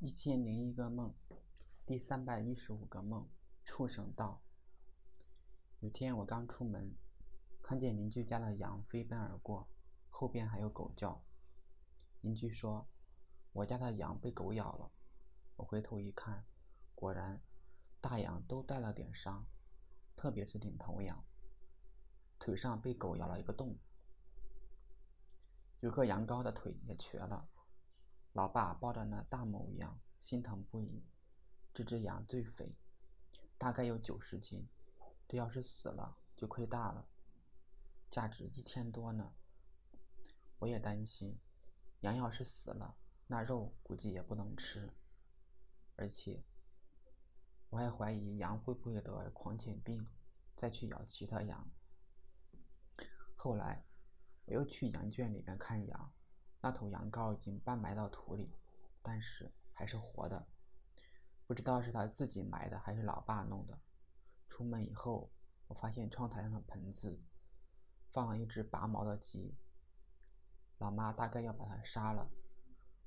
一千零一个梦，第三百一十五个梦，畜生道。有天我刚出门，看见邻居家的羊飞奔而过，后边还有狗叫。邻居说：“我家的羊被狗咬了。”我回头一看，果然，大羊都带了点伤，特别是领头羊，腿上被狗咬了一个洞，有个羊羔的腿也瘸了。老爸抱着那大母羊，心疼不已。这只羊最肥，大概有九十斤，这要是死了就亏大了，价值一千多呢。我也担心，羊要是死了，那肉估计也不能吃。而且，我还怀疑羊会不会得狂犬病，再去咬其他羊。后来，我又去羊圈里面看羊。那头羊羔已经半埋到土里，但是还是活的，不知道是他自己埋的还是老爸弄的。出门以后，我发现窗台上的盆子放了一只拔毛的鸡，老妈大概要把它杀了。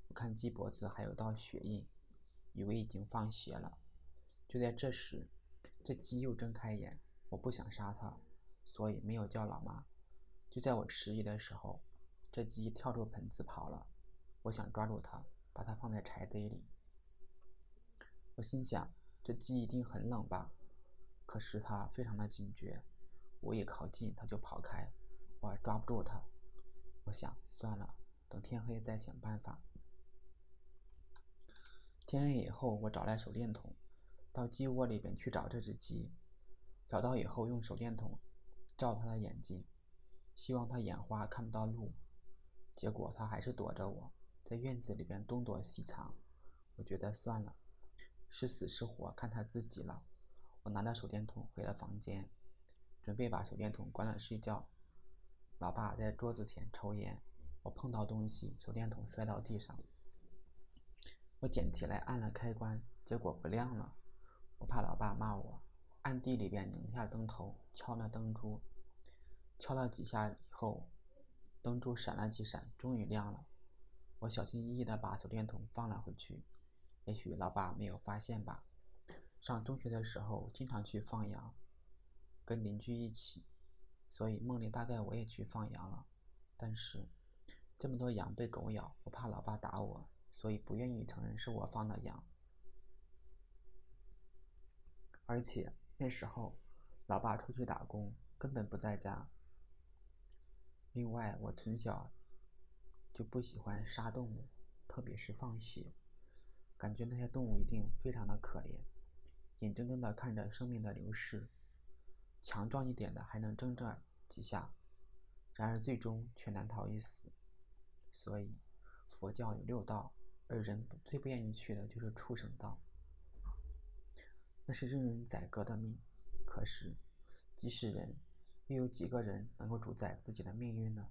我看鸡脖子还有道血印，以为已经放血了。就在这时，这鸡又睁开眼，我不想杀它，所以没有叫老妈。就在我迟疑的时候。这鸡跳出盆子跑了，我想抓住它，把它放在柴堆里。我心想，这鸡一定很冷吧？可是它非常的警觉，我一靠近它就跑开，我抓不住它。我想，算了，等天黑再想办法。天黑以后，我找来手电筒，到鸡窝里边去找这只鸡。找到以后，用手电筒照它的眼睛，希望它眼花看不到路。结果他还是躲着我，在院子里边东躲西藏。我觉得算了，是死是活看他自己了。我拿着手电筒回了房间，准备把手电筒关了睡觉。老爸在桌子前抽烟，我碰到东西，手电筒摔到地上。我捡起来按了开关，结果不亮了。我怕老爸骂我，暗地里边拧下灯头，敲那灯珠，敲了几下以后。灯珠闪了几闪，终于亮了。我小心翼翼地把手电筒放了回去。也许老爸没有发现吧。上中学的时候，经常去放羊，跟邻居一起，所以梦里大概我也去放羊了。但是这么多羊被狗咬，我怕老爸打我，所以不愿意承认是我放的羊。而且那时候，老爸出去打工，根本不在家。另外，我从小就不喜欢杀动物，特别是放血，感觉那些动物一定非常的可怜，眼睁睁的看着生命的流逝，强壮一点的还能挣扎几下，然而最终却难逃一死。所以，佛教有六道，而人最不愿意去的就是畜生道，那是任人宰割的命。可是，即使人。又有几个人能够主宰自己的命运呢？